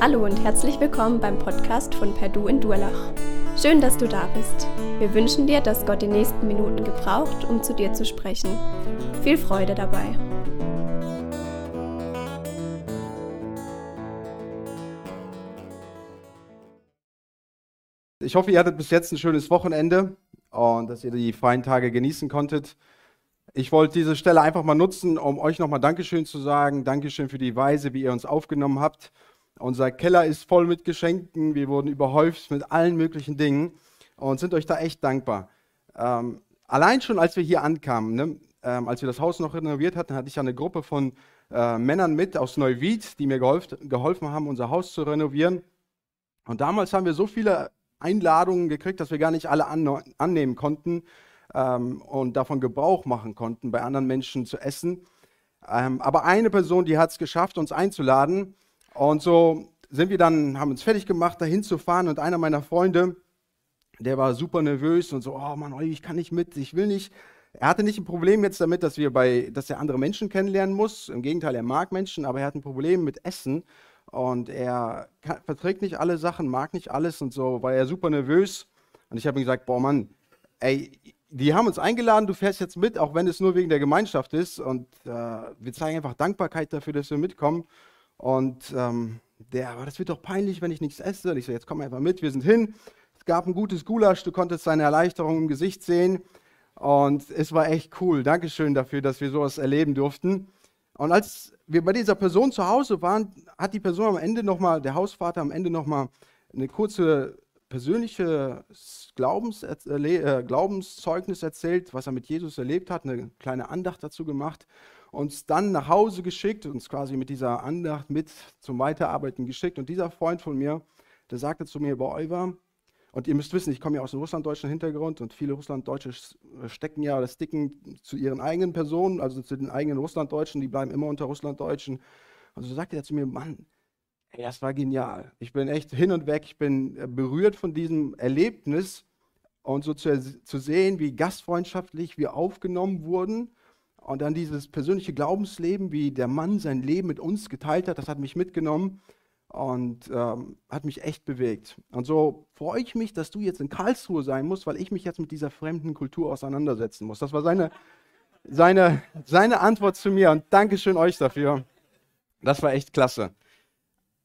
Hallo und herzlich willkommen beim Podcast von Perdu in Durlach. Schön, dass du da bist. Wir wünschen dir, dass Gott die nächsten Minuten gebraucht, um zu dir zu sprechen. Viel Freude dabei. Ich hoffe, ihr hattet bis jetzt ein schönes Wochenende und dass ihr die freien Tage genießen konntet. Ich wollte diese Stelle einfach mal nutzen, um euch nochmal Dankeschön zu sagen. Dankeschön für die Weise, wie ihr uns aufgenommen habt. Unser Keller ist voll mit Geschenken. Wir wurden überhäuft mit allen möglichen Dingen und sind euch da echt dankbar. Ähm, allein schon, als wir hier ankamen, ne, ähm, als wir das Haus noch renoviert hatten, hatte ich eine Gruppe von äh, Männern mit aus Neuwied, die mir geholft, geholfen haben, unser Haus zu renovieren. Und damals haben wir so viele Einladungen gekriegt, dass wir gar nicht alle an, annehmen konnten ähm, und davon Gebrauch machen konnten, bei anderen Menschen zu essen. Ähm, aber eine Person, die hat es geschafft, uns einzuladen. Und so sind wir dann, haben uns fertig gemacht, dahin zu fahren. Und einer meiner Freunde, der war super nervös und so, oh Mann, ich kann nicht mit, ich will nicht. Er hatte nicht ein Problem jetzt damit, dass, wir bei, dass er andere Menschen kennenlernen muss. Im Gegenteil, er mag Menschen, aber er hat ein Problem mit Essen. Und er kann, verträgt nicht alle Sachen, mag nicht alles und so, war er super nervös. Und ich habe ihm gesagt, boah Mann, ey, die haben uns eingeladen, du fährst jetzt mit, auch wenn es nur wegen der Gemeinschaft ist. Und äh, wir zeigen einfach Dankbarkeit dafür, dass wir mitkommen. Und ähm, der, aber das wird doch peinlich, wenn ich nichts esse. Und ich so, jetzt komm einfach mit, wir sind hin. Es gab ein gutes Gulasch, du konntest seine Erleichterung im Gesicht sehen. Und es war echt cool. Dankeschön dafür, dass wir sowas erleben durften. Und als wir bei dieser Person zu Hause waren, hat die Person am Ende nochmal, der Hausvater am Ende nochmal eine kurze persönliche Glaubens, äh, Glaubenszeugnis erzählt, was er mit Jesus erlebt hat, eine kleine Andacht dazu gemacht uns dann nach Hause geschickt, uns quasi mit dieser Andacht mit zum Weiterarbeiten geschickt. Und dieser Freund von mir, der sagte zu mir, bei Oliver, und ihr müsst wissen, ich komme ja aus einem russlanddeutschen Hintergrund und viele Russlanddeutsche stecken ja oder sticken zu ihren eigenen Personen, also zu den eigenen Russlanddeutschen, die bleiben immer unter Russlanddeutschen. Und so sagte er zu mir, Mann, ey, das war genial. Ich bin echt hin und weg, ich bin äh, berührt von diesem Erlebnis und so zu, zu sehen, wie gastfreundschaftlich wir aufgenommen wurden und dann dieses persönliche Glaubensleben, wie der Mann sein Leben mit uns geteilt hat, das hat mich mitgenommen und ähm, hat mich echt bewegt. Und so freue ich mich, dass du jetzt in Karlsruhe sein musst, weil ich mich jetzt mit dieser fremden Kultur auseinandersetzen muss. Das war seine, seine, seine Antwort zu mir und Dankeschön euch dafür. Das war echt klasse.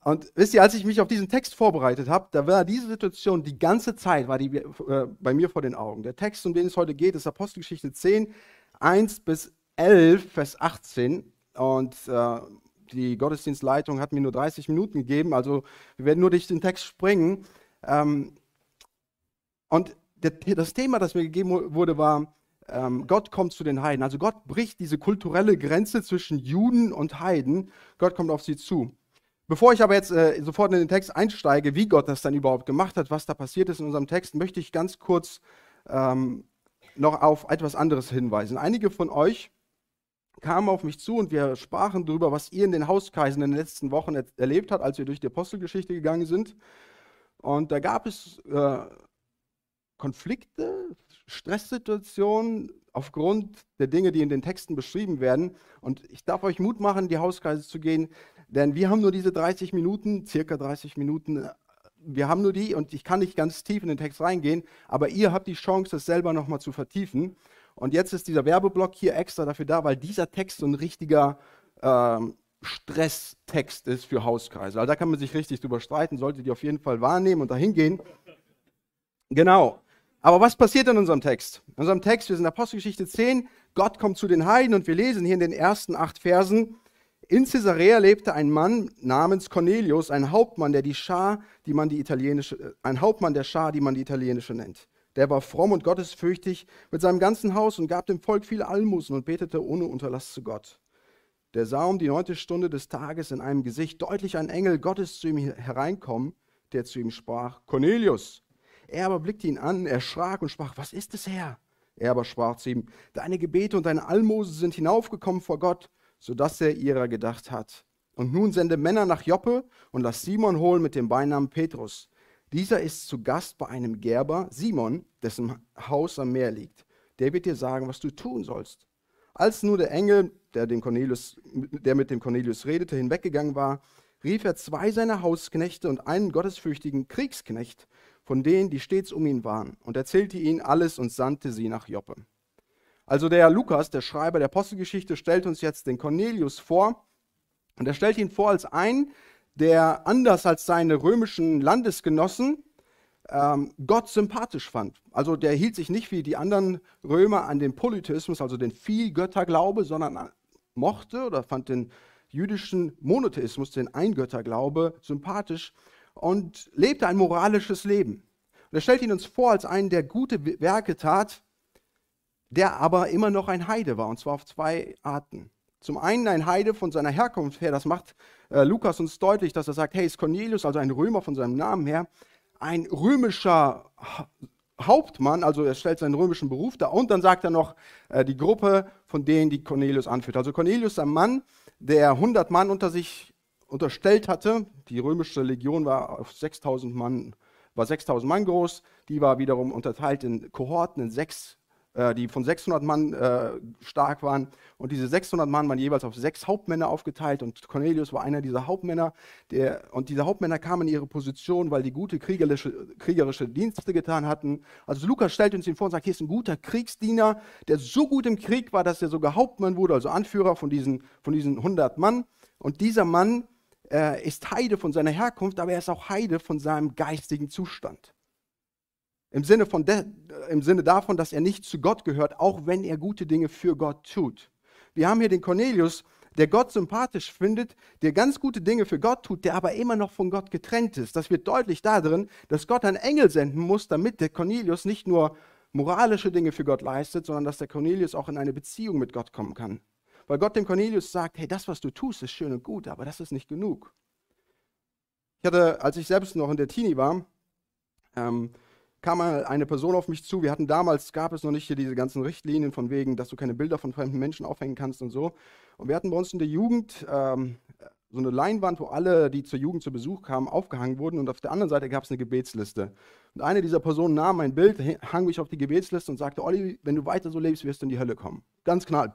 Und wisst ihr, als ich mich auf diesen Text vorbereitet habe, da war diese Situation die ganze Zeit war die, äh, bei mir vor den Augen. Der Text, um den es heute geht, ist Apostelgeschichte 10, 1 bis 11, Vers 18. Und äh, die Gottesdienstleitung hat mir nur 30 Minuten gegeben, also wir werden nur durch den Text springen. Ähm, und der, das Thema, das mir gegeben wurde, war, ähm, Gott kommt zu den Heiden. Also Gott bricht diese kulturelle Grenze zwischen Juden und Heiden. Gott kommt auf sie zu. Bevor ich aber jetzt äh, sofort in den Text einsteige, wie Gott das dann überhaupt gemacht hat, was da passiert ist in unserem Text, möchte ich ganz kurz ähm, noch auf etwas anderes hinweisen. Einige von euch kamen auf mich zu und wir sprachen darüber, was ihr in den Hauskreisen in den letzten Wochen er erlebt habt, als wir durch die Apostelgeschichte gegangen sind. Und da gab es äh, Konflikte, Stresssituationen aufgrund der Dinge, die in den Texten beschrieben werden. Und ich darf euch Mut machen, in die Hauskreise zu gehen, denn wir haben nur diese 30 Minuten, circa 30 Minuten. Wir haben nur die und ich kann nicht ganz tief in den Text reingehen, aber ihr habt die Chance, das selber nochmal zu vertiefen. Und jetzt ist dieser Werbeblock hier extra dafür da, weil dieser Text so ein richtiger ähm, Stresstext ist für Hauskreise. Also da kann man sich richtig drüber streiten, solltet ihr auf jeden Fall wahrnehmen und dahin gehen. Genau. Aber was passiert in unserem Text? In unserem Text, wir sind in Apostelgeschichte 10, Gott kommt zu den Heiden und wir lesen hier in den ersten acht Versen, in Caesarea lebte ein Mann namens Cornelius, ein Hauptmann, der die Schar, die man die italienische, ein Hauptmann der Schar, die man die italienische nennt. Der war fromm und gottesfürchtig mit seinem ganzen Haus und gab dem Volk viele Almosen und betete ohne Unterlass zu Gott. Der sah um die neunte Stunde des Tages in einem Gesicht deutlich ein Engel Gottes zu ihm hereinkommen, der zu ihm sprach, Cornelius. Er aber blickte ihn an, erschrak und sprach, was ist es, Herr? Er aber sprach zu ihm, deine Gebete und deine Almosen sind hinaufgekommen vor Gott, sodass er ihrer gedacht hat. Und nun sende Männer nach Joppe und lass Simon holen mit dem Beinamen Petrus. Dieser ist zu Gast bei einem Gerber, Simon, dessen Haus am Meer liegt. Der wird dir sagen, was du tun sollst. Als nur der Engel, der, der mit dem Cornelius redete, hinweggegangen war, rief er zwei seiner Hausknechte und einen gottesfürchtigen Kriegsknecht, von denen, die stets um ihn waren, und erzählte ihnen alles und sandte sie nach Joppe. Also der Lukas, der Schreiber der Apostelgeschichte, stellt uns jetzt den Cornelius vor. Und er stellt ihn vor als einen, der anders als seine römischen Landesgenossen ähm, Gott sympathisch fand. Also der hielt sich nicht wie die anderen Römer an den Polytheismus, also den Vielgötterglaube, sondern mochte oder fand den jüdischen Monotheismus, den Eingötterglaube, sympathisch und lebte ein moralisches Leben. Und er stellt ihn uns vor als einen, der gute Werke tat, der aber immer noch ein Heide war, und zwar auf zwei Arten. Zum einen ein Heide von seiner Herkunft her, das macht äh, Lukas uns deutlich, dass er sagt, hey, ist Cornelius, also ein Römer von seinem Namen her, ein römischer Hauptmann, also er stellt seinen römischen Beruf dar, und dann sagt er noch äh, die Gruppe von denen, die Cornelius anführt. Also Cornelius, ein Mann, der 100 Mann unter sich unterstellt hatte. Die römische Legion war auf 6000 Mann, war 6000 Mann groß. Die war wiederum unterteilt in Kohorten, in sechs äh, die von 600 Mann äh, stark waren. Und diese 600 Mann waren jeweils auf sechs Hauptmänner aufgeteilt. Und Cornelius war einer dieser Hauptmänner. Der, und diese Hauptmänner kamen in ihre Position, weil die gute kriegerische, kriegerische Dienste getan hatten. Also Lukas stellt uns ihn vor und sagt, hier ist ein guter Kriegsdiener, der so gut im Krieg war, dass er sogar Hauptmann wurde, also Anführer von diesen, von diesen 100 Mann. Und dieser Mann äh, ist Heide von seiner Herkunft, aber er ist auch Heide von seinem geistigen Zustand. Im Sinne, von de, Im Sinne davon, dass er nicht zu Gott gehört, auch wenn er gute Dinge für Gott tut. Wir haben hier den Cornelius, der Gott sympathisch findet, der ganz gute Dinge für Gott tut, der aber immer noch von Gott getrennt ist. Das wird deutlich darin, dass Gott einen Engel senden muss, damit der Cornelius nicht nur moralische Dinge für Gott leistet, sondern dass der Cornelius auch in eine Beziehung mit Gott kommen kann. Weil Gott dem Cornelius sagt, hey, das, was du tust, ist schön und gut, aber das ist nicht genug. Ich hatte, als ich selbst noch in der Teenie war, ähm, kam eine Person auf mich zu. Wir hatten damals, gab es noch nicht hier diese ganzen Richtlinien von wegen, dass du keine Bilder von fremden Menschen aufhängen kannst und so. Und wir hatten bei uns in der Jugend ähm, so eine Leinwand, wo alle, die zur Jugend zu Besuch kamen, aufgehangen wurden. Und auf der anderen Seite gab es eine Gebetsliste. Und eine dieser Personen nahm mein Bild, hang mich auf die Gebetsliste und sagte, Olli, wenn du weiter so lebst, wirst du in die Hölle kommen. Ganz knall.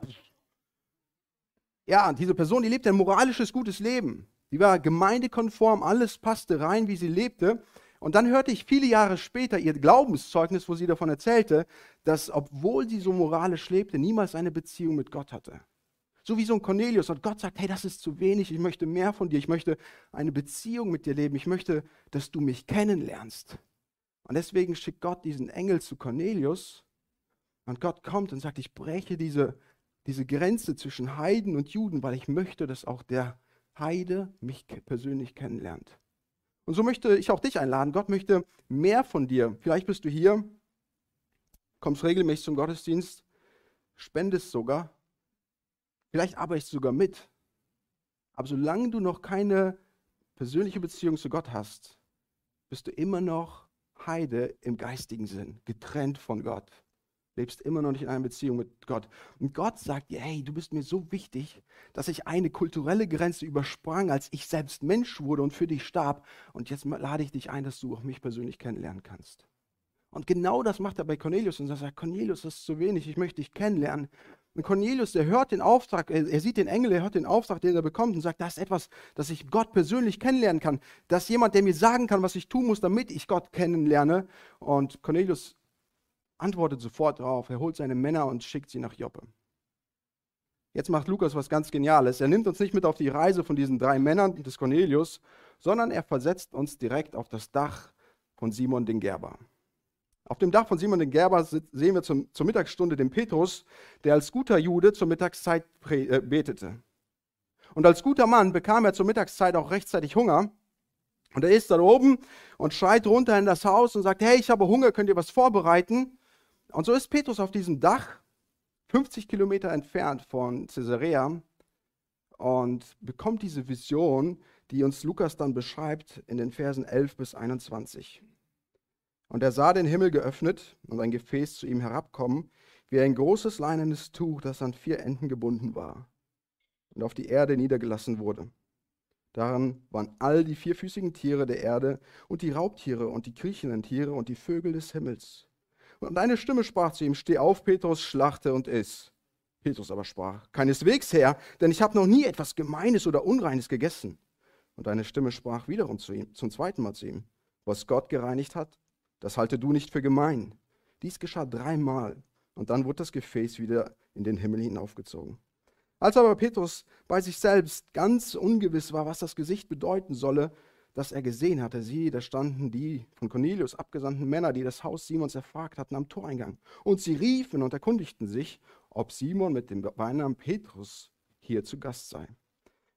Ja, diese Person, die lebte ein moralisches, gutes Leben. Die war gemeindekonform, alles passte rein, wie sie lebte. Und dann hörte ich viele Jahre später ihr Glaubenszeugnis, wo sie davon erzählte, dass obwohl sie so moralisch lebte, niemals eine Beziehung mit Gott hatte. So wie so ein Cornelius. Und Gott sagt, hey, das ist zu wenig, ich möchte mehr von dir, ich möchte eine Beziehung mit dir leben, ich möchte, dass du mich kennenlernst. Und deswegen schickt Gott diesen Engel zu Cornelius. Und Gott kommt und sagt, ich breche diese, diese Grenze zwischen Heiden und Juden, weil ich möchte, dass auch der Heide mich persönlich kennenlernt. Und so möchte ich auch dich einladen. Gott möchte mehr von dir. Vielleicht bist du hier, kommst regelmäßig zum Gottesdienst, spendest sogar, vielleicht arbeitest du sogar mit. Aber solange du noch keine persönliche Beziehung zu Gott hast, bist du immer noch Heide im geistigen Sinn, getrennt von Gott lebst immer noch nicht in einer Beziehung mit Gott. Und Gott sagt dir, hey, du bist mir so wichtig, dass ich eine kulturelle Grenze übersprang, als ich selbst Mensch wurde und für dich starb. Und jetzt lade ich dich ein, dass du auch mich persönlich kennenlernen kannst. Und genau das macht er bei Cornelius und er sagt, Cornelius, das ist zu wenig, ich möchte dich kennenlernen. Und Cornelius, der hört den Auftrag, er, er, sieht den Engel, er hört den Auftrag, den er bekommt und sagt, das ist etwas, dass ich Gott persönlich kennenlernen kann. Das ist jemand, der mir sagen kann, was ich tun muss, damit ich Gott kennenlerne. Und Cornelius antwortet sofort darauf. Er holt seine Männer und schickt sie nach Joppe. Jetzt macht Lukas was ganz Geniales. Er nimmt uns nicht mit auf die Reise von diesen drei Männern des Cornelius, sondern er versetzt uns direkt auf das Dach von Simon den Gerber. Auf dem Dach von Simon den Gerber sehen wir zum, zur Mittagsstunde den Petrus, der als guter Jude zur Mittagszeit äh, betete. Und als guter Mann bekam er zur Mittagszeit auch rechtzeitig Hunger. Und er ist da oben und schreit runter in das Haus und sagt, hey, ich habe Hunger, könnt ihr was vorbereiten? Und so ist Petrus auf diesem Dach, 50 Kilometer entfernt von Caesarea, und bekommt diese Vision, die uns Lukas dann beschreibt in den Versen 11 bis 21. Und er sah den Himmel geöffnet und ein Gefäß zu ihm herabkommen, wie ein großes leinenes Tuch, das an vier Enden gebunden war und auf die Erde niedergelassen wurde. Daran waren all die vierfüßigen Tiere der Erde und die Raubtiere und die kriechenden Tiere und die Vögel des Himmels. Und eine Stimme sprach zu ihm, steh auf, Petrus, schlachte und iss. Petrus aber sprach, keineswegs, Herr, denn ich habe noch nie etwas Gemeines oder Unreines gegessen. Und eine Stimme sprach wiederum zu ihm, zum zweiten Mal zu ihm, was Gott gereinigt hat, das halte du nicht für gemein. Dies geschah dreimal und dann wurde das Gefäß wieder in den Himmel hinaufgezogen. Als aber Petrus bei sich selbst ganz ungewiss war, was das Gesicht bedeuten solle, das er gesehen hatte, siehe, da standen die von Cornelius abgesandten Männer, die das Haus Simons erfragt hatten, am Toreingang. Und sie riefen und erkundigten sich, ob Simon mit dem Beinamen Petrus hier zu Gast sei.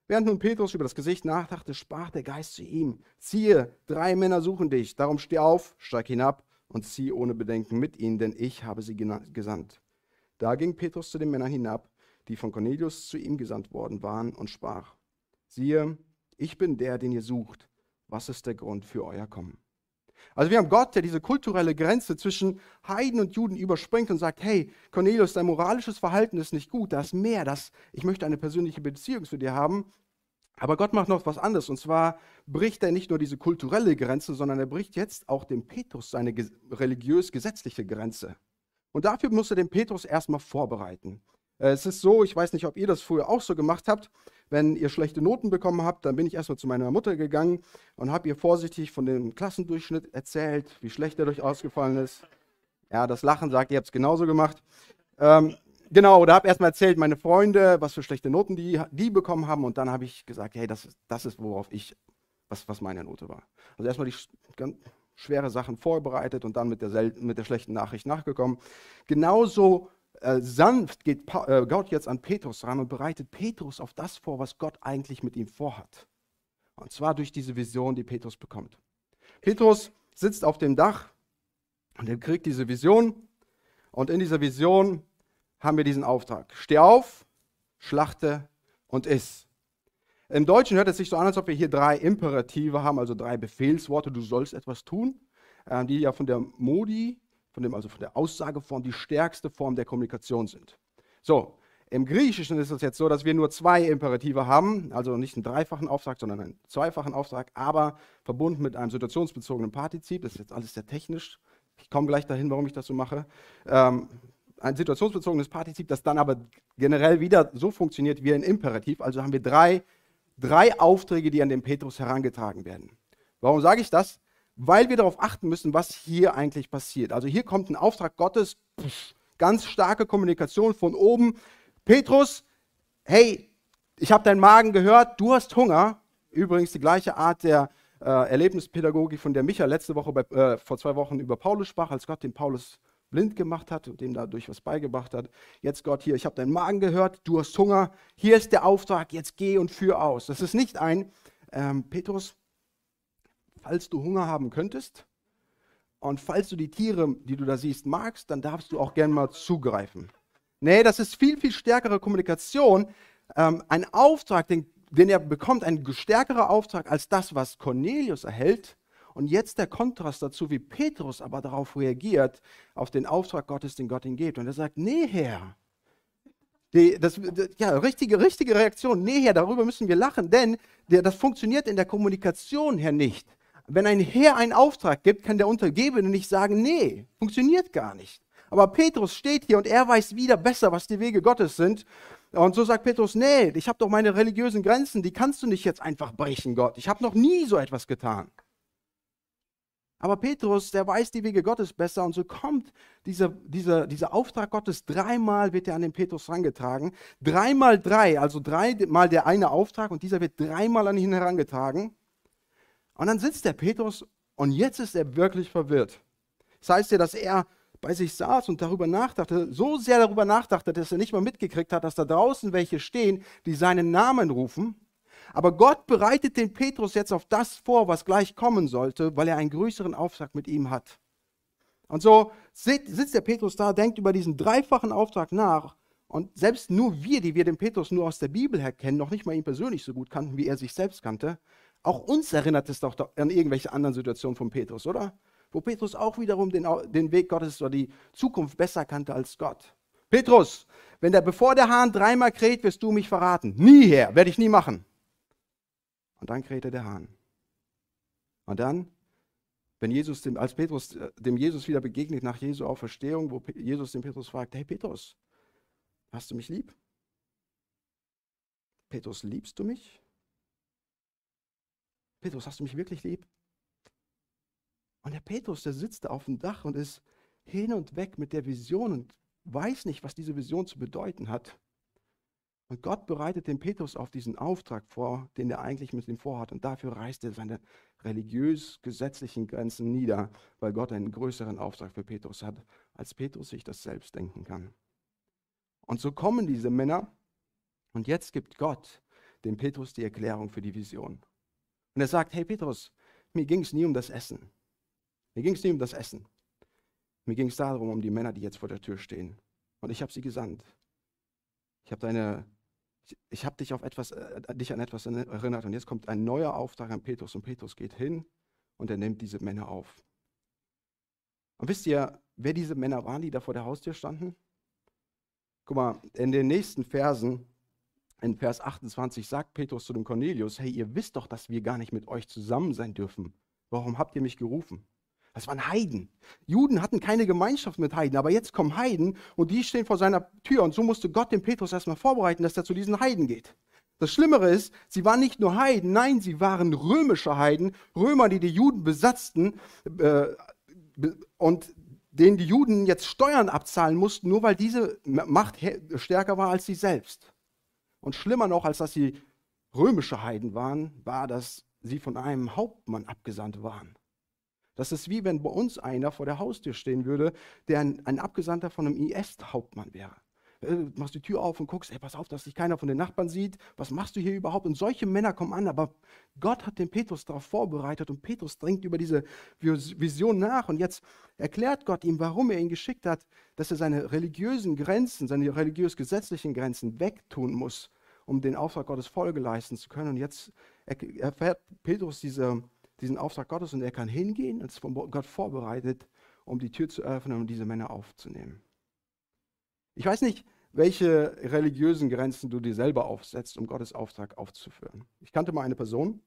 Während nun Petrus über das Gesicht nachdachte, sprach der Geist zu ihm, siehe, drei Männer suchen dich, darum steh auf, steig hinab und zieh ohne Bedenken mit ihnen, denn ich habe sie gesandt. Da ging Petrus zu den Männern hinab, die von Cornelius zu ihm gesandt worden waren, und sprach, siehe, ich bin der, den ihr sucht. Was ist der Grund für euer Kommen? Also wir haben Gott, der diese kulturelle Grenze zwischen Heiden und Juden überspringt und sagt, hey, Cornelius, dein moralisches Verhalten ist nicht gut, da ist mehr, das, ich möchte eine persönliche Beziehung zu dir haben. Aber Gott macht noch was anderes und zwar bricht er nicht nur diese kulturelle Grenze, sondern er bricht jetzt auch dem Petrus seine religiös-gesetzliche Grenze. Und dafür muss er den Petrus erstmal vorbereiten. Äh, es ist so, ich weiß nicht, ob ihr das früher auch so gemacht habt, wenn ihr schlechte Noten bekommen habt, dann bin ich erstmal zu meiner Mutter gegangen und habe ihr vorsichtig von dem Klassendurchschnitt erzählt, wie schlecht er durch ausgefallen ist. Ja, das Lachen sagt, ihr habt es genauso gemacht. Ähm, genau, oder habe erstmal erzählt, meine Freunde, was für schlechte Noten die, die bekommen haben. Und dann habe ich gesagt, hey, das, das ist, worauf ich, was, was meine Note war. Also erstmal die ganz schwere Sachen vorbereitet und dann mit der, mit der schlechten Nachricht nachgekommen. Genauso äh, sanft geht äh, Gott jetzt an Petrus ran und bereitet Petrus auf das vor, was Gott eigentlich mit ihm vorhat. Und zwar durch diese Vision, die Petrus bekommt. Petrus sitzt auf dem Dach und er kriegt diese Vision. Und in dieser Vision haben wir diesen Auftrag. Steh auf, schlachte und iss. Im Deutschen hört es sich so an, als ob wir hier drei Imperative haben, also drei Befehlsworte. Du sollst etwas tun, äh, die ja von der Modi, von dem, also von der Aussageform, die stärkste Form der Kommunikation sind. So, im Griechischen ist es jetzt so, dass wir nur zwei Imperative haben, also nicht einen dreifachen Auftrag, sondern einen zweifachen Auftrag, aber verbunden mit einem situationsbezogenen Partizip. Das ist jetzt alles sehr technisch. Ich komme gleich dahin, warum ich das so mache. Ähm, ein situationsbezogenes Partizip, das dann aber generell wieder so funktioniert wie ein Imperativ. Also haben wir drei, drei Aufträge, die an den Petrus herangetragen werden. Warum sage ich das? Weil wir darauf achten müssen, was hier eigentlich passiert. Also hier kommt ein Auftrag Gottes, ganz starke Kommunikation von oben. Petrus, hey, ich habe deinen Magen gehört, du hast Hunger. Übrigens die gleiche Art der äh, Erlebnispädagogik, von der Micha letzte Woche, bei, äh, vor zwei Wochen über Paulus sprach, als Gott den Paulus blind gemacht hat und dem dadurch was beigebracht hat. Jetzt Gott hier, ich habe deinen Magen gehört, du hast Hunger, hier ist der Auftrag, jetzt geh und führ aus. Das ist nicht ein, ähm, Petrus, falls du Hunger haben könntest. Und falls du die Tiere, die du da siehst, magst, dann darfst du auch gerne mal zugreifen. Nee, das ist viel, viel stärkere Kommunikation. Ähm, ein Auftrag, den, den er bekommt, ein stärkerer Auftrag als das, was Cornelius erhält. Und jetzt der Kontrast dazu, wie Petrus aber darauf reagiert, auf den Auftrag Gottes, den Gott ihm gibt. Und er sagt, nee, Herr. Die, das, ja, richtige, richtige Reaktion. Nee, Herr, darüber müssen wir lachen, denn der, das funktioniert in der Kommunikation her nicht. Wenn ein Herr einen Auftrag gibt, kann der Untergebene nicht sagen, nee, funktioniert gar nicht. Aber Petrus steht hier und er weiß wieder besser, was die Wege Gottes sind. Und so sagt Petrus, nee, ich habe doch meine religiösen Grenzen, die kannst du nicht jetzt einfach brechen, Gott. Ich habe noch nie so etwas getan. Aber Petrus, der weiß die Wege Gottes besser und so kommt dieser, dieser, dieser Auftrag Gottes, dreimal wird er an den Petrus herangetragen. Dreimal drei, also dreimal der eine Auftrag und dieser wird dreimal an ihn herangetragen. Und dann sitzt der Petrus und jetzt ist er wirklich verwirrt. Das heißt ja, dass er bei sich saß und darüber nachdachte, so sehr darüber nachdachte, dass er nicht mal mitgekriegt hat, dass da draußen welche stehen, die seinen Namen rufen. Aber Gott bereitet den Petrus jetzt auf das vor, was gleich kommen sollte, weil er einen größeren Auftrag mit ihm hat. Und so sitzt der Petrus da, denkt über diesen dreifachen Auftrag nach. Und selbst nur wir, die wir den Petrus nur aus der Bibel her kennen, noch nicht mal ihn persönlich so gut kannten, wie er sich selbst kannte, auch uns erinnert es doch an irgendwelche anderen Situationen von Petrus, oder? Wo Petrus auch wiederum den, den Weg Gottes oder die Zukunft besser kannte als Gott. Petrus, wenn der, bevor der Hahn dreimal kräht, wirst du mich verraten. Nie her, werde ich nie machen. Und dann krähte der Hahn. Und dann, wenn Jesus dem, als Petrus äh, dem Jesus wieder begegnet nach Jesu Auferstehung, wo Jesus den Petrus fragt, hey Petrus, hast du mich lieb? Petrus, liebst du mich? Petrus, hast du mich wirklich lieb? Und der Petrus, der sitzt da auf dem Dach und ist hin und weg mit der Vision und weiß nicht, was diese Vision zu bedeuten hat. Und Gott bereitet den Petrus auf diesen Auftrag vor, den er eigentlich mit ihm vorhat. Und dafür reißt er seine religiös-gesetzlichen Grenzen nieder, weil Gott einen größeren Auftrag für Petrus hat, als Petrus sich das selbst denken kann. Und so kommen diese Männer und jetzt gibt Gott dem Petrus die Erklärung für die Vision. Und er sagt, hey Petrus, mir ging es nie um das Essen. Mir ging es nie um das Essen. Mir ging es darum, um die Männer, die jetzt vor der Tür stehen. Und ich habe sie gesandt. Ich habe deine, ich, habe dich äh, dich an etwas erinnert. Und jetzt kommt ein neuer Auftrag an Petrus. Und Petrus geht hin und er nimmt diese Männer auf. Und wisst ihr, wer diese Männer waren, die da vor der Haustür standen? Guck mal, in den nächsten Versen, in Vers 28, sagt Petrus zu dem Cornelius: Hey, ihr wisst doch, dass wir gar nicht mit euch zusammen sein dürfen. Warum habt ihr mich gerufen? Das waren Heiden. Juden hatten keine Gemeinschaft mit Heiden, aber jetzt kommen Heiden und die stehen vor seiner Tür und so musste Gott den Petrus erstmal vorbereiten, dass er zu diesen Heiden geht. Das Schlimmere ist, sie waren nicht nur Heiden, nein, sie waren römische Heiden, Römer, die die Juden besatzten äh, und denen die Juden jetzt Steuern abzahlen mussten, nur weil diese Macht stärker war als sie selbst. Und schlimmer noch, als dass sie römische Heiden waren, war, dass sie von einem Hauptmann abgesandt waren. Das ist wie wenn bei uns einer vor der Haustür stehen würde, der ein, ein Abgesandter von einem IS-Hauptmann wäre. Äh, machst die Tür auf und guckst, ey, pass auf, dass dich keiner von den Nachbarn sieht. Was machst du hier überhaupt? Und solche Männer kommen an, aber Gott hat den Petrus darauf vorbereitet und Petrus dringt über diese Vision nach. Und jetzt erklärt Gott ihm, warum er ihn geschickt hat, dass er seine religiösen Grenzen, seine religiös-gesetzlichen Grenzen wegtun muss, um den Auftrag Gottes Folge leisten zu können. Und jetzt erfährt Petrus diese diesen Auftrag Gottes und er kann hingehen, als von Gott vorbereitet, um die Tür zu öffnen und diese Männer aufzunehmen. Ich weiß nicht, welche religiösen Grenzen du dir selber aufsetzt, um Gottes Auftrag aufzuführen. Ich kannte mal eine Person,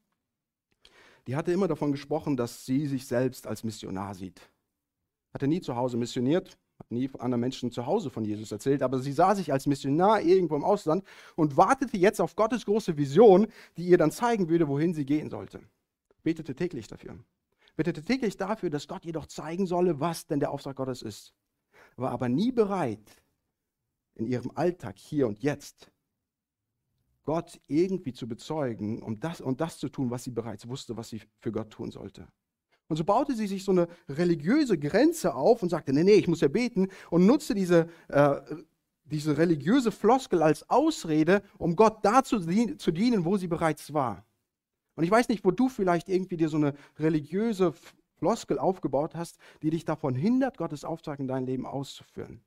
die hatte immer davon gesprochen, dass sie sich selbst als Missionar sieht. Hatte nie zu Hause missioniert, hat nie anderen Menschen zu Hause von Jesus erzählt, aber sie sah sich als Missionar irgendwo im Ausland und wartete jetzt auf Gottes große Vision, die ihr dann zeigen würde, wohin sie gehen sollte betete täglich dafür. Betete täglich dafür, dass Gott ihr doch zeigen solle, was denn der Auftrag Gottes ist. War aber nie bereit, in ihrem Alltag hier und jetzt Gott irgendwie zu bezeugen um das, und das zu tun, was sie bereits wusste, was sie für Gott tun sollte. Und so baute sie sich so eine religiöse Grenze auf und sagte, nee, nee, ich muss ja beten und nutzte diese, äh, diese religiöse Floskel als Ausrede, um Gott dazu zu dienen, wo sie bereits war. Und ich weiß nicht, wo du vielleicht irgendwie dir so eine religiöse Floskel aufgebaut hast, die dich davon hindert, Gottes Auftrag in dein Leben auszuführen.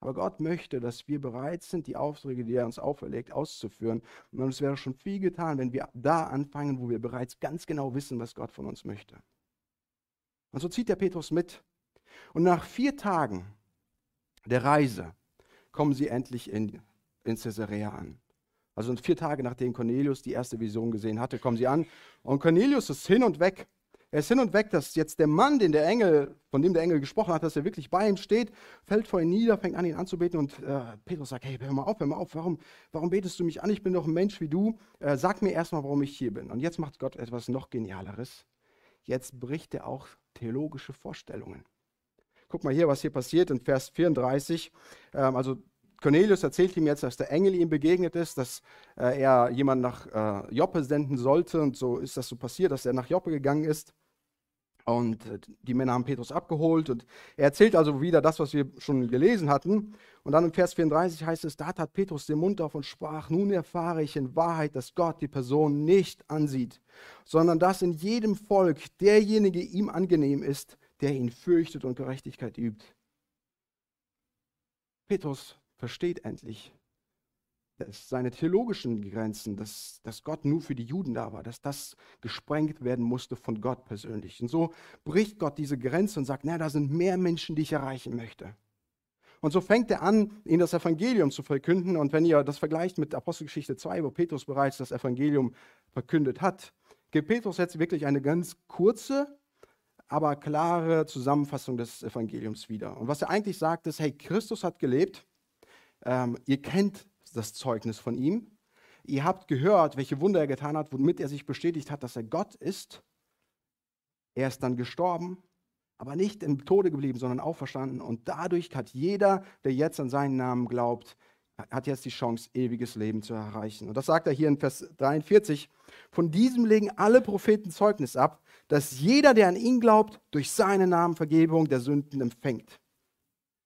Aber Gott möchte, dass wir bereit sind, die Aufträge, die er uns auferlegt, auszuführen. Und es wäre schon viel getan, wenn wir da anfangen, wo wir bereits ganz genau wissen, was Gott von uns möchte. Und so zieht der Petrus mit. Und nach vier Tagen der Reise kommen sie endlich in, in Caesarea an. Also vier Tage nachdem Cornelius die erste Vision gesehen hatte, kommen sie an. Und Cornelius ist hin und weg. Er ist hin und weg, dass jetzt der Mann, den der Engel, von dem der Engel gesprochen hat, dass er wirklich bei ihm steht, fällt vor ihm nieder, fängt an, ihn anzubeten. Und äh, Petrus sagt: Hey, hör mal auf, hör mal auf, warum, warum betest du mich an? Ich bin doch ein Mensch wie du. Äh, sag mir erstmal, warum ich hier bin. Und jetzt macht Gott etwas noch Genialeres. Jetzt bricht er auch theologische Vorstellungen. Guck mal hier, was hier passiert in Vers 34. Ähm, also Cornelius erzählt ihm jetzt, dass der Engel ihm begegnet ist, dass äh, er jemanden nach äh, Joppe senden sollte. Und so ist das so passiert, dass er nach Joppe gegangen ist. Und äh, die Männer haben Petrus abgeholt. Und er erzählt also wieder das, was wir schon gelesen hatten. Und dann im Vers 34 heißt es, da tat Petrus den Mund auf und sprach, nun erfahre ich in Wahrheit, dass Gott die Person nicht ansieht, sondern dass in jedem Volk derjenige ihm angenehm ist, der ihn fürchtet und Gerechtigkeit übt. Petrus versteht endlich, dass seine theologischen Grenzen, dass, dass Gott nur für die Juden da war, dass das gesprengt werden musste von Gott persönlich. Und so bricht Gott diese Grenze und sagt, na, da sind mehr Menschen, die ich erreichen möchte. Und so fängt er an, ihnen das Evangelium zu verkünden. Und wenn ihr das vergleicht mit Apostelgeschichte 2, wo Petrus bereits das Evangelium verkündet hat, gibt Petrus jetzt wirklich eine ganz kurze, aber klare Zusammenfassung des Evangeliums wieder. Und was er eigentlich sagt, ist, hey, Christus hat gelebt, ähm, ihr kennt das Zeugnis von ihm. ihr habt gehört, welche Wunder er getan hat, womit er sich bestätigt hat, dass er Gott ist. Er ist dann gestorben, aber nicht im Tode geblieben, sondern auferstanden. Und dadurch hat jeder, der jetzt an seinen Namen glaubt, hat jetzt die Chance, ewiges Leben zu erreichen. Und das sagt er hier in Vers 43. Von diesem legen alle Propheten Zeugnis ab, dass jeder, der an ihn glaubt, durch seinen Namen Vergebung der Sünden empfängt.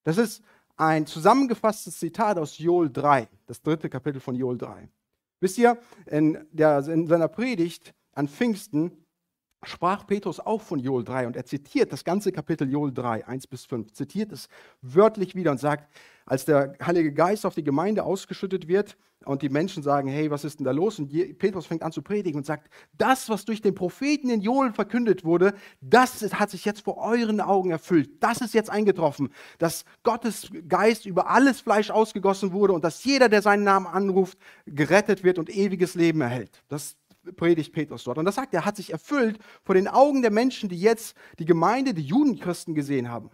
Das ist ein zusammengefasstes Zitat aus Joel 3, das dritte Kapitel von Joel 3. Wisst ihr, in, der, in seiner Predigt an Pfingsten sprach Petrus auch von Joel 3 und er zitiert das ganze Kapitel Joel 3, 1 bis 5, zitiert es wörtlich wieder und sagt, als der Heilige Geist auf die Gemeinde ausgeschüttet wird und die Menschen sagen, hey, was ist denn da los? Und Petrus fängt an zu predigen und sagt, das, was durch den Propheten in Joel verkündet wurde, das hat sich jetzt vor euren Augen erfüllt. Das ist jetzt eingetroffen, dass Gottes Geist über alles Fleisch ausgegossen wurde und dass jeder, der seinen Namen anruft, gerettet wird und ewiges Leben erhält. Das predigt Petrus dort. Und das sagt er, hat sich erfüllt vor den Augen der Menschen, die jetzt die Gemeinde, die Judenchristen gesehen haben.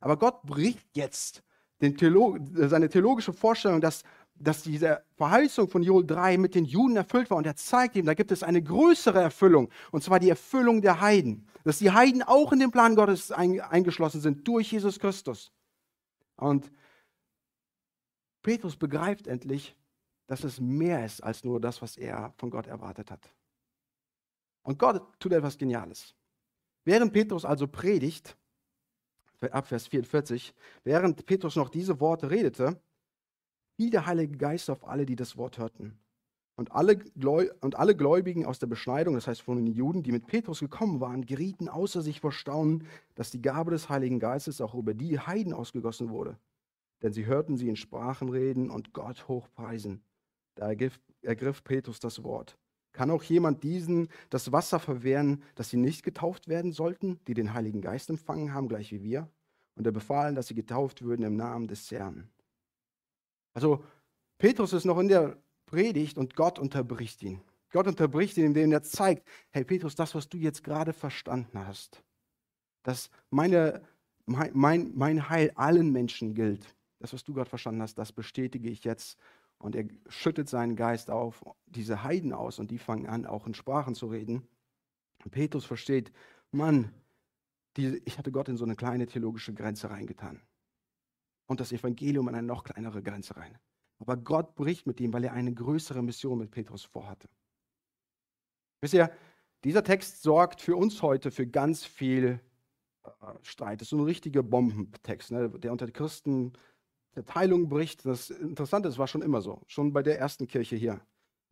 Aber Gott bricht jetzt Theolog seine theologische Vorstellung, dass, dass diese Verheißung von Joel 3 mit den Juden erfüllt war. Und er zeigt ihm, da gibt es eine größere Erfüllung, und zwar die Erfüllung der Heiden. Dass die Heiden auch in den Plan Gottes eingeschlossen sind durch Jesus Christus. Und Petrus begreift endlich, dass es mehr ist als nur das, was er von Gott erwartet hat. Und Gott tut etwas Geniales. Während Petrus also predigt, ab Vers 44, während Petrus noch diese Worte redete, fiel der Heilige Geist auf alle, die das Wort hörten. Und alle, und alle Gläubigen aus der Beschneidung, das heißt von den Juden, die mit Petrus gekommen waren, gerieten außer sich vor Staunen, dass die Gabe des Heiligen Geistes auch über die Heiden ausgegossen wurde. Denn sie hörten sie in Sprachen reden und Gott hochpreisen. Da ergriff, ergriff Petrus das Wort. Kann auch jemand diesen das Wasser verwehren, dass sie nicht getauft werden sollten, die den Heiligen Geist empfangen haben, gleich wie wir? Und er befahl, dass sie getauft würden im Namen des Herrn. Also Petrus ist noch in der Predigt und Gott unterbricht ihn. Gott unterbricht ihn, indem er zeigt, hey Petrus, das, was du jetzt gerade verstanden hast, dass meine, mein, mein, mein Heil allen Menschen gilt, das, was du gerade verstanden hast, das bestätige ich jetzt und er schüttet seinen Geist auf diese Heiden aus und die fangen an, auch in Sprachen zu reden. Und Petrus versteht, Mann, die, ich hatte Gott in so eine kleine theologische Grenze reingetan. Und das Evangelium in eine noch kleinere Grenze rein. Aber Gott bricht mit ihm, weil er eine größere Mission mit Petrus vorhatte. Wisst ihr, dieser Text sorgt für uns heute für ganz viel äh, Streit. Das ist so ein richtiger Bombentext, ne, der unter Christen der Teilung bricht. Das Interessante ist, war schon immer so, schon bei der ersten Kirche hier.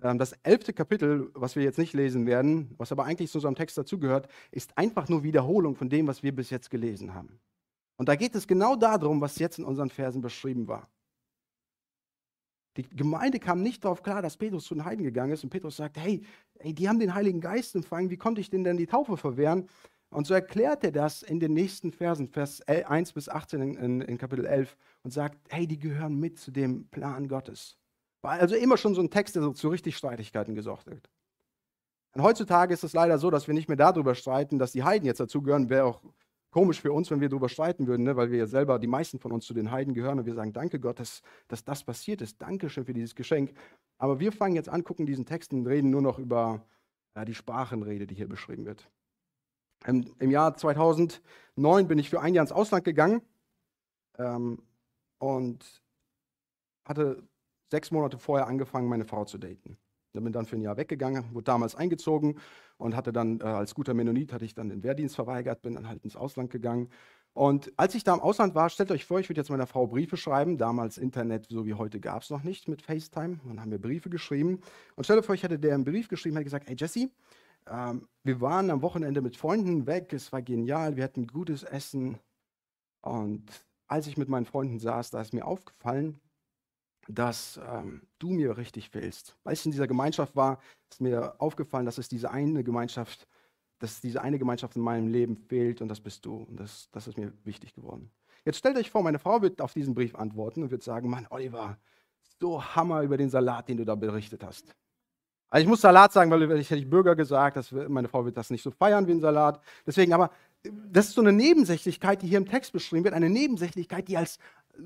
Ähm, das elfte Kapitel, was wir jetzt nicht lesen werden, was aber eigentlich zu unserem Text dazugehört, ist einfach nur Wiederholung von dem, was wir bis jetzt gelesen haben. Und da geht es genau darum, was jetzt in unseren Versen beschrieben war. Die Gemeinde kam nicht darauf klar, dass Petrus zu den Heiden gegangen ist und Petrus sagt, hey, hey, die haben den Heiligen Geist empfangen, wie konnte ich denen denn die Taufe verwehren? Und so erklärt er das in den nächsten Versen, Vers 1 bis 18 in, in, Kapitel 11 und sagt, hey, die gehören mit zu dem Plan Gottes. War also immer schon so ein Text, der so zu richtig Streitigkeiten gesorgt hat. Und heutzutage ist es leider so, dass wir nicht mehr darüber streiten, dass die Heiden jetzt dazugehören. Wäre auch komisch für uns, wenn wir darüber streiten würden, ne? weil wir ja selber, die meisten von uns zu den Heiden gehören und wir sagen, danke Gott, dass, dass das passiert ist. Dankeschön für dieses Geschenk. Aber wir fangen jetzt an, gucken diesen Text und reden nur noch über ja, die Sprachenrede, die hier beschrieben wird. Im, Im, Jahr 2009 bin ich für ein Jahr ins Ausland gegangen ähm, und hatte sechs Monate vorher angefangen, meine Frau zu daten. Ich bin dann für ein Jahr weggegangen, wurde damals eingezogen und hatte dann äh, als guter Mennonit hatte ich dann den Wehrdienst verweigert, bin dann halt ins Ausland gegangen. Und als ich da im Ausland war, stellt euch vor, ich würde jetzt meiner Frau Briefe schreiben. Damals Internet, so wie heute, gab es noch nicht mit FaceTime. Dann haben wir Briefe geschrieben. Und stellt euch vor, ich hätte der einen Brief geschrieben, hätte gesagt, hey Jesse, ähm, wir waren am Wochenende mit Freunden weg, es war genial, wir hatten gutes Essen. Und als ich mit meinen Freunden saß, da ist mir aufgefallen, dass ähm, du mir richtig fehlst. Als ich in dieser Gemeinschaft war, ist mir aufgefallen, dass es diese eine Gemeinschaft, dass diese eine Gemeinschaft in meinem Leben fehlt und das bist du. Und das, das ist mir wichtig geworden. Jetzt stellt euch vor, meine Frau wird auf diesen Brief antworten und wird sagen, Mann, Oliver, so Hammer über den Salat, den du da berichtet hast. Also ich muss Salat sagen, weil ich hätte ich Bürger gesagt, dass meine Frau wird das nicht so feiern wie ein Salat. Deswegen, aber das ist so eine Nebensächlichkeit, die hier im Text beschrieben wird, eine Nebensächlichkeit, die als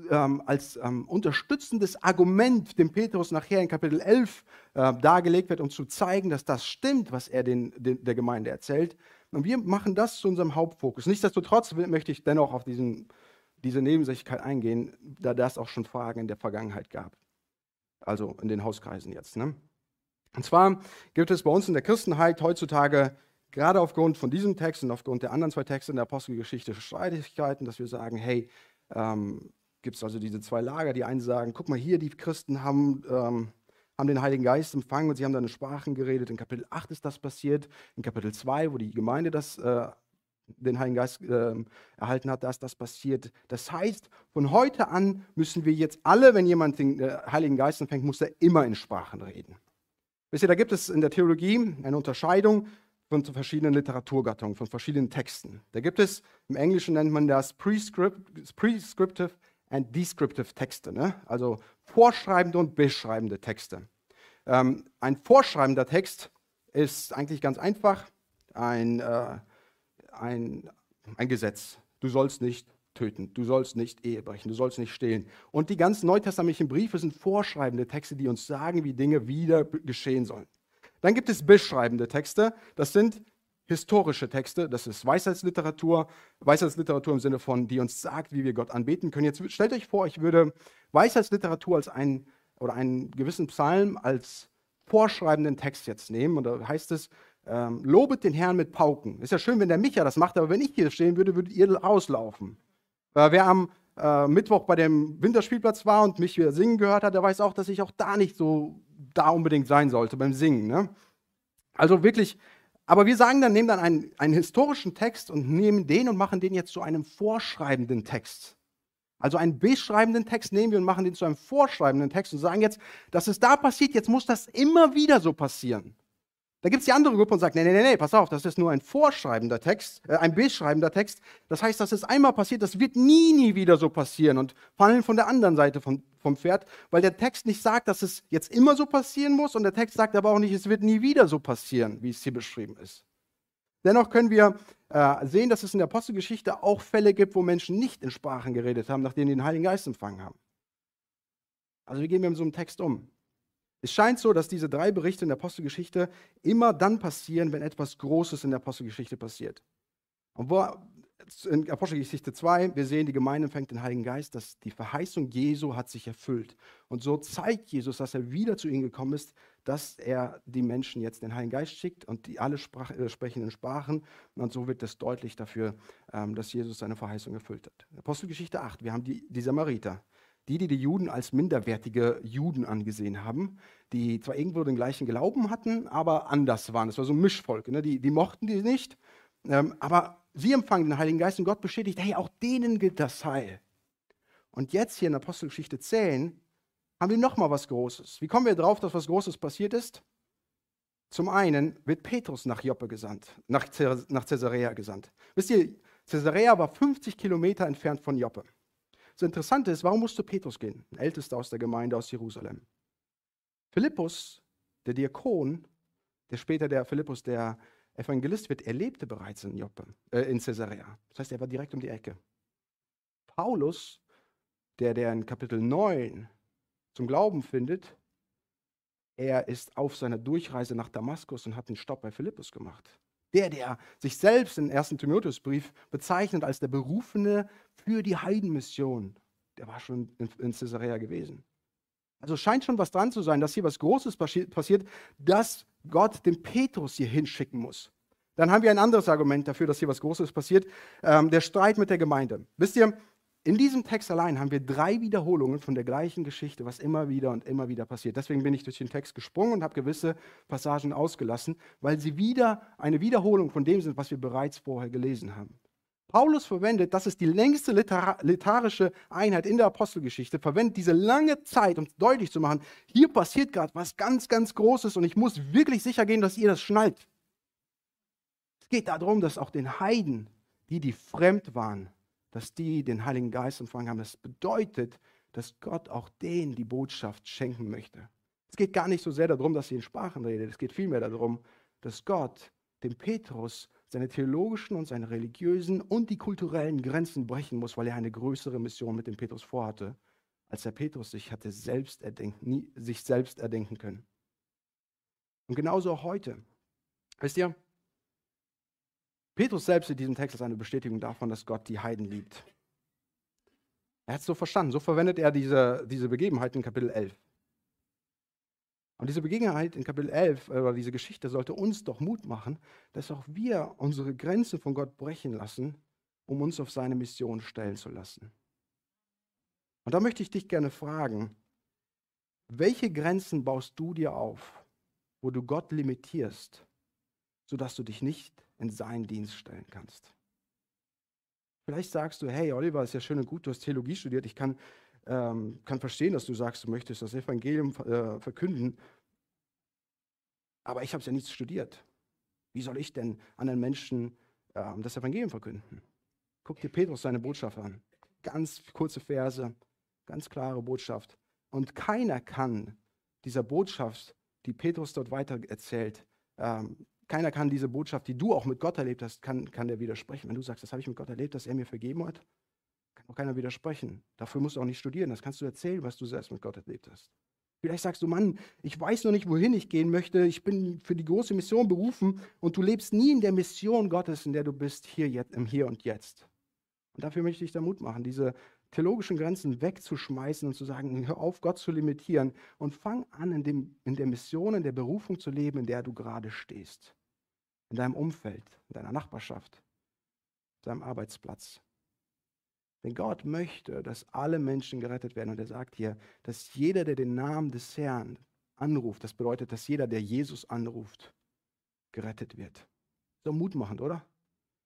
ähm, als ähm, unterstützendes Argument dem Petrus nachher in Kapitel 11 äh, dargelegt wird, um zu zeigen, dass das stimmt, was er den, den, der Gemeinde erzählt. Und wir machen das zu unserem Hauptfokus. Nichtsdestotrotz möchte ich dennoch auf diesen, diese Nebensächlichkeit eingehen, da das auch schon Fragen in der Vergangenheit gab. Also in den Hauskreisen jetzt. Ne? Und zwar gibt es bei uns in der Christenheit heutzutage gerade aufgrund von diesem Text und aufgrund der anderen zwei Texte in der Apostelgeschichte Streitigkeiten, dass wir sagen, hey, ähm, gibt es also diese zwei Lager. Die einen sagen, guck mal hier, die Christen haben, ähm, haben den Heiligen Geist empfangen und sie haben dann in Sprachen geredet. In Kapitel 8 ist das passiert. In Kapitel 2, wo die Gemeinde das, äh, den Heiligen Geist äh, erhalten hat, da ist das passiert. Das heißt, von heute an müssen wir jetzt alle, wenn jemand den äh, Heiligen Geist empfängt, muss er immer in Sprachen reden. Wisst ihr, da gibt es in der Theologie eine Unterscheidung von verschiedenen Literaturgattungen, von verschiedenen Texten. Da gibt es, im Englischen nennt man das Prescriptive and Descriptive Texte, ne? also vorschreibende und beschreibende Texte. Ähm, ein vorschreibender Text ist eigentlich ganz einfach ein, äh, ein, ein Gesetz. Du sollst nicht töten, du sollst nicht Ehe brechen, du sollst nicht stehlen. Und die ganzen neutestamentlichen Briefe sind vorschreibende Texte, die uns sagen, wie Dinge wieder geschehen sollen. Dann gibt es beschreibende Texte, das sind historische Texte, das ist Weisheitsliteratur, Weisheitsliteratur im Sinne von, die uns sagt, wie wir Gott anbeten können. Jetzt stellt euch vor, ich würde Weisheitsliteratur als einen oder einen gewissen Psalm als vorschreibenden Text jetzt nehmen und da heißt es, ähm, lobet den Herrn mit Pauken. Ist ja schön, wenn der Micha das macht, aber wenn ich hier stehen würde, würdet ihr rauslaufen. Äh, wer am äh, Mittwoch bei dem Winterspielplatz war und mich wieder singen gehört hat, der weiß auch, dass ich auch da nicht so da unbedingt sein sollte beim Singen. Ne? Also wirklich aber wir sagen dann, nehmen dann einen, einen historischen Text und nehmen den und machen den jetzt zu einem vorschreibenden Text. Also einen beschreibenden Text nehmen wir und machen den zu einem vorschreibenden Text und sagen jetzt, dass es da passiert, jetzt muss das immer wieder so passieren. Da gibt es die andere Gruppe und sagt, nee, nee, nee, pass auf, das ist nur ein vorschreibender Text, äh, ein beschreibender Text. Das heißt, das ist einmal passiert, das wird nie, nie wieder so passieren und fallen von der anderen Seite vom, vom Pferd, weil der Text nicht sagt, dass es jetzt immer so passieren muss und der Text sagt aber auch nicht, es wird nie wieder so passieren, wie es hier beschrieben ist. Dennoch können wir äh, sehen, dass es in der Apostelgeschichte auch Fälle gibt, wo Menschen nicht in Sprachen geredet haben, nachdem sie den Heiligen Geist empfangen haben. Also wie gehen wir mit so einem Text um? Es scheint so, dass diese drei Berichte in der Apostelgeschichte immer dann passieren, wenn etwas Großes in der Apostelgeschichte passiert. Und wo, in Apostelgeschichte 2, wir sehen, die Gemeinde empfängt den Heiligen Geist, dass die Verheißung Jesu hat sich erfüllt. Und so zeigt Jesus, dass er wieder zu ihnen gekommen ist, dass er die Menschen jetzt den Heiligen Geist schickt und die alle sprach, äh, sprechen in Sprachen. Und so wird es deutlich dafür, ähm, dass Jesus seine Verheißung erfüllt hat. Apostelgeschichte 8, wir haben die, die Samariter die, die die Juden als minderwertige Juden angesehen haben, die zwar irgendwo den gleichen Glauben hatten, aber anders waren. Das war so ein Mischvolk. Ne? Die, die mochten die nicht, ähm, aber sie empfangen den Heiligen Geist und Gott bestätigt, hey, auch denen gilt das Heil. Und jetzt hier in Apostelgeschichte 10 haben wir nochmal was Großes. Wie kommen wir drauf, dass was Großes passiert ist? Zum einen wird Petrus nach Joppe gesandt, nach, Caesarea gesandt. Wisst ihr, Caesarea war 50 Kilometer entfernt von Joppe. Das Interessante ist, warum musste Petrus gehen? Ein Ältester aus der Gemeinde aus Jerusalem. Philippus, der Diakon, der später der Philippus, der Evangelist wird, er lebte bereits in Joppe, äh, in Caesarea. Das heißt, er war direkt um die Ecke. Paulus, der, der in Kapitel 9 zum Glauben findet, er ist auf seiner Durchreise nach Damaskus und hat einen Stopp bei Philippus gemacht. Der, der sich selbst im 1. Timotheusbrief bezeichnet als der Berufene für die Heidenmission, der war schon in, in Caesarea gewesen. Also scheint schon was dran zu sein, dass hier was Großes passiert, dass Gott den Petrus hier hinschicken muss. Dann haben wir ein anderes Argument dafür, dass hier was Großes passiert, ähm, der Streit mit der Gemeinde. Wisst ihr, in diesem Text allein haben wir drei Wiederholungen von der gleichen Geschichte, was immer wieder und immer wieder passiert. Deswegen bin ich durch den Text gesprungen und habe gewisse Passagen ausgelassen, weil sie wieder eine Wiederholung von dem sind, was wir bereits vorher gelesen haben. Paulus verwendet, das ist die längste literarische Einheit in der Apostelgeschichte, verwendet diese lange Zeit, um deutlich zu machen, hier passiert gerade was ganz, ganz Großes und ich muss wirklich sicher gehen, dass ihr das schnallt. Es geht darum, dass auch den Heiden, die, die fremd waren, dass die den Heiligen Geist empfangen haben. Das bedeutet, dass Gott auch denen die Botschaft schenken möchte. Es geht gar nicht so sehr darum, dass sie in Sprachen redet. Es geht vielmehr darum, dass Gott dem Petrus seine theologischen und seine religiösen und die kulturellen Grenzen brechen muss, weil er eine größere Mission mit dem Petrus vorhatte, als der Petrus sich hatte selbst erdenken, nie, sich selbst erdenken können. Und genauso auch heute. Wisst ihr, Petrus selbst in diesem Text ist eine Bestätigung davon, dass Gott die Heiden liebt. Er hat es so verstanden. So verwendet er diese, diese Begebenheit in Kapitel 11. Und diese Begebenheit in Kapitel 11, äh, oder diese Geschichte, sollte uns doch Mut machen, dass auch wir unsere Grenzen von Gott brechen lassen, um uns auf seine Mission stellen zu lassen. Und da möchte ich dich gerne fragen, welche Grenzen baust du dir auf, wo du Gott limitierst, sodass du dich nicht in seinen Dienst stellen kannst? Vielleicht sagst du, hey Oliver, ist ja schön und gut, du hast Theologie studiert, ich kann, ähm, kann verstehen, dass du sagst, du möchtest das Evangelium äh, verkünden, aber ich habe es ja nicht studiert. Wie soll ich denn anderen Menschen äh, das Evangelium verkünden? Guck dir Petrus seine Botschaft an. Ganz kurze Verse, ganz klare Botschaft. Und keiner kann dieser Botschaft, die Petrus dort weiter erzählt, ähm, keiner kann diese Botschaft, die du auch mit Gott erlebt hast, kann, kann der widersprechen. Wenn du sagst, das habe ich mit Gott erlebt, dass er mir vergeben hat, kann auch keiner widersprechen. Dafür musst du auch nicht studieren. Das kannst du erzählen, was du selbst mit Gott erlebt hast. Vielleicht sagst du, Mann, ich weiß noch nicht, wohin ich gehen möchte. Ich bin für die große Mission berufen und du lebst nie in der Mission Gottes, in der du bist, hier jetzt, im Hier und Jetzt. Und dafür möchte ich dir Mut machen, diese theologischen Grenzen wegzuschmeißen und zu sagen, hör auf, Gott zu limitieren und fang an, in, dem, in der Mission, in der Berufung zu leben, in der du gerade stehst in deinem Umfeld, in deiner Nachbarschaft, deinem Arbeitsplatz. Denn Gott möchte, dass alle Menschen gerettet werden. Und er sagt hier, dass jeder, der den Namen des Herrn anruft, das bedeutet, dass jeder, der Jesus anruft, gerettet wird. So mutmachend, oder?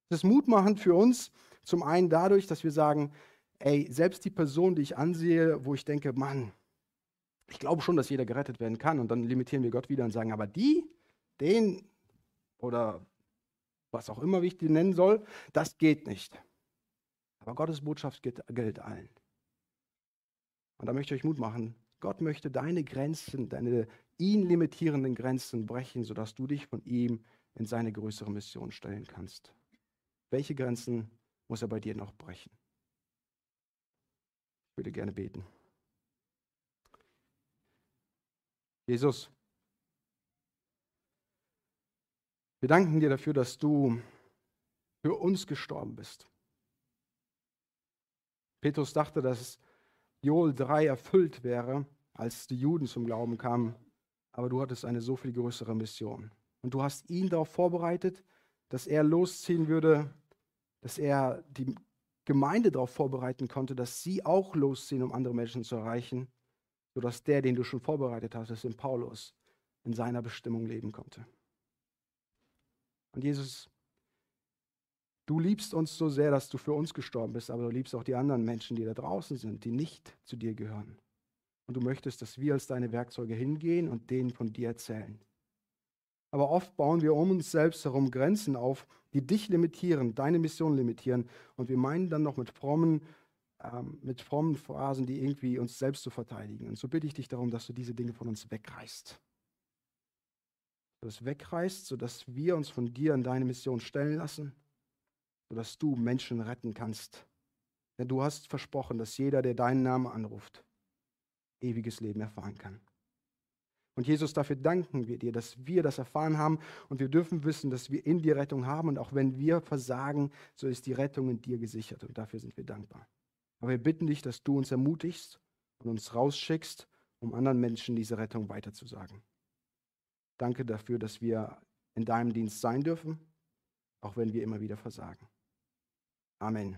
Das ist mutmachend für uns, zum einen dadurch, dass wir sagen, ey, selbst die Person, die ich ansehe, wo ich denke, Mann, ich glaube schon, dass jeder gerettet werden kann. Und dann limitieren wir Gott wieder und sagen, aber die, den, oder was auch immer ich die nennen soll, das geht nicht. Aber Gottes Botschaft gilt allen. Und da möchte ich euch Mut machen. Gott möchte deine Grenzen, deine ihn limitierenden Grenzen brechen, sodass du dich von ihm in seine größere Mission stellen kannst. Welche Grenzen muss er bei dir noch brechen? Würde gerne beten. Jesus, Wir danken dir dafür, dass du für uns gestorben bist. Petrus dachte, dass Joel 3 erfüllt wäre, als die Juden zum Glauben kamen, aber du hattest eine so viel größere Mission. Und du hast ihn darauf vorbereitet, dass er losziehen würde, dass er die Gemeinde darauf vorbereiten konnte, dass sie auch losziehen, um andere Menschen zu erreichen, sodass der, den du schon vorbereitet hast, in Paulus, in seiner Bestimmung leben konnte. Und Jesus, du liebst uns so sehr, dass du für uns gestorben bist, aber du liebst auch die anderen Menschen, die da draußen sind, die nicht zu dir gehören. Und du möchtest, dass wir als deine Werkzeuge hingehen und denen von dir erzählen. Aber oft bauen wir um uns selbst herum Grenzen auf, die dich limitieren, deine Mission limitieren. Und wir meinen dann noch mit frommen, ähm, mit frommen Phrasen, die irgendwie uns selbst zu verteidigen. Und so bitte ich dich darum, dass du diese Dinge von uns wegreißt das wegreißt, sodass wir uns von dir in deine Mission stellen lassen, sodass du Menschen retten kannst. Denn du hast versprochen, dass jeder, der deinen Namen anruft, ewiges Leben erfahren kann. Und Jesus, dafür danken wir dir, dass wir das erfahren haben und wir dürfen wissen, dass wir in dir Rettung haben und auch wenn wir versagen, so ist die Rettung in dir gesichert und dafür sind wir dankbar. Aber wir bitten dich, dass du uns ermutigst und uns rausschickst, um anderen Menschen diese Rettung weiterzusagen. Danke dafür, dass wir in deinem Dienst sein dürfen, auch wenn wir immer wieder versagen. Amen.